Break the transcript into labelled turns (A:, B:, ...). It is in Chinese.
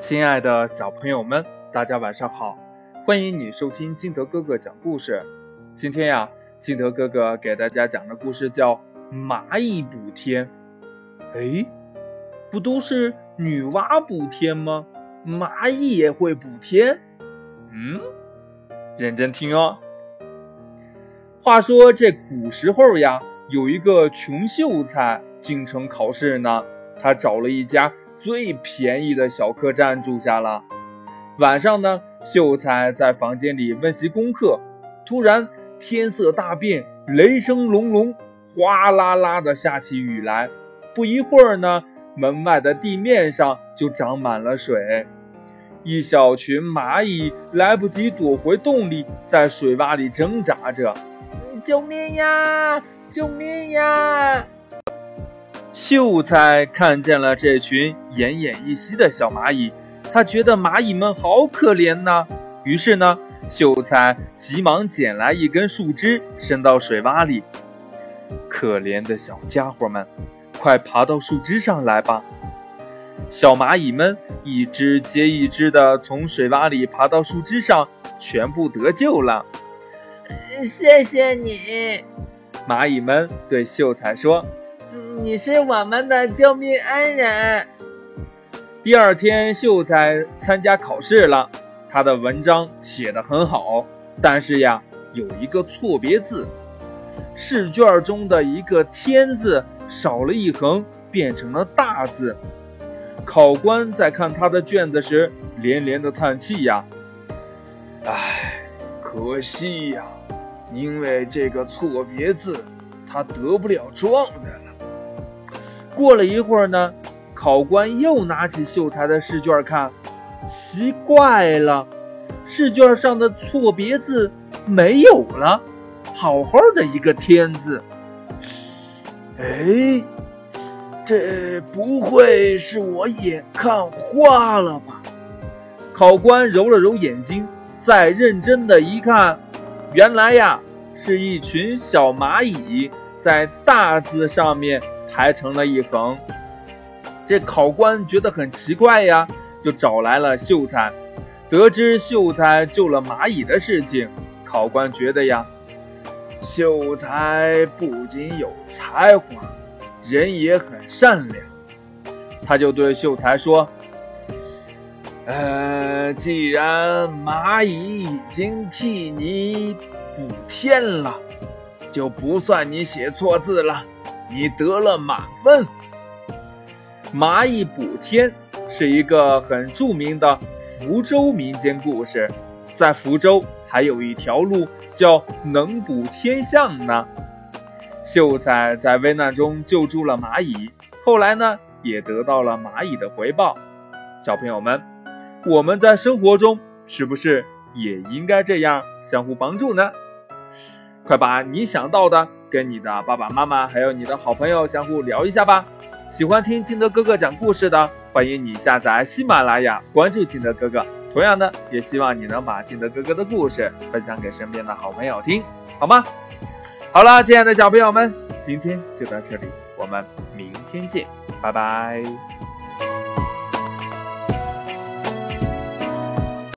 A: 亲爱的小朋友们，大家晚上好！欢迎你收听金德哥哥讲故事。今天呀，金德哥哥给大家讲的故事叫《蚂蚁补天》。哎，不都是女娲补天吗？蚂蚁也会补天？嗯，认真听哦。话说这古时候呀，有一个穷秀才进城考试呢，他找了一家。最便宜的小客栈住下了。晚上呢，秀才在房间里温习功课，突然天色大变，雷声隆隆，哗啦啦的下起雨来。不一会儿呢，门外的地面上就长满了水。一小群蚂蚁来不及躲回洞里，在水洼里挣扎着：“救命呀！救命呀！”秀才看见了这群奄奄一息的小蚂蚁，他觉得蚂蚁们好可怜呐。于是呢，秀才急忙捡来一根树枝，伸到水洼里。可怜的小家伙们，快爬到树枝上来吧！小蚂蚁们一只接一只的从水洼里爬到树枝上，全部得救了。
B: 谢谢你，
A: 蚂蚁们对秀才说。
B: 你是我们的救命恩人。
A: 第二天，秀才参加考试了，他的文章写得很好，但是呀，有一个错别字，试卷中的一个“天”字少了一横，变成了大字。考官在看他的卷子时，连连的叹气呀：“唉，可惜呀，因为这个错别字，他得不了状元了。”过了一会儿呢，考官又拿起秀才的试卷看，奇怪了，试卷上的错别字没有了，好好的一个“天”字。哎，这不会是我眼看花了吧？考官揉了揉眼睛，再认真的一看，原来呀，是一群小蚂蚁在大字上面。排成了一横，这考官觉得很奇怪呀，就找来了秀才。得知秀才救了蚂蚁的事情，考官觉得呀，秀才不仅有才华，人也很善良。他就对秀才说：“呃，既然蚂蚁已经替你补天了，就不算你写错字了。”你得了满分。蚂蚁补天是一个很著名的福州民间故事，在福州还有一条路叫能补天巷呢。秀才在危难中救助了蚂蚁，后来呢也得到了蚂蚁的回报。小朋友们，我们在生活中是不是也应该这样相互帮助呢？快把你想到的。跟你的爸爸妈妈还有你的好朋友相互聊一下吧。喜欢听金德哥哥讲故事的，欢迎你下载喜马拉雅，关注金德哥哥。同样的，也希望你能把金德哥哥的故事分享给身边的好朋友听，好吗？好了，亲爱的小朋友们，今天就到这里，我们明天见，拜拜。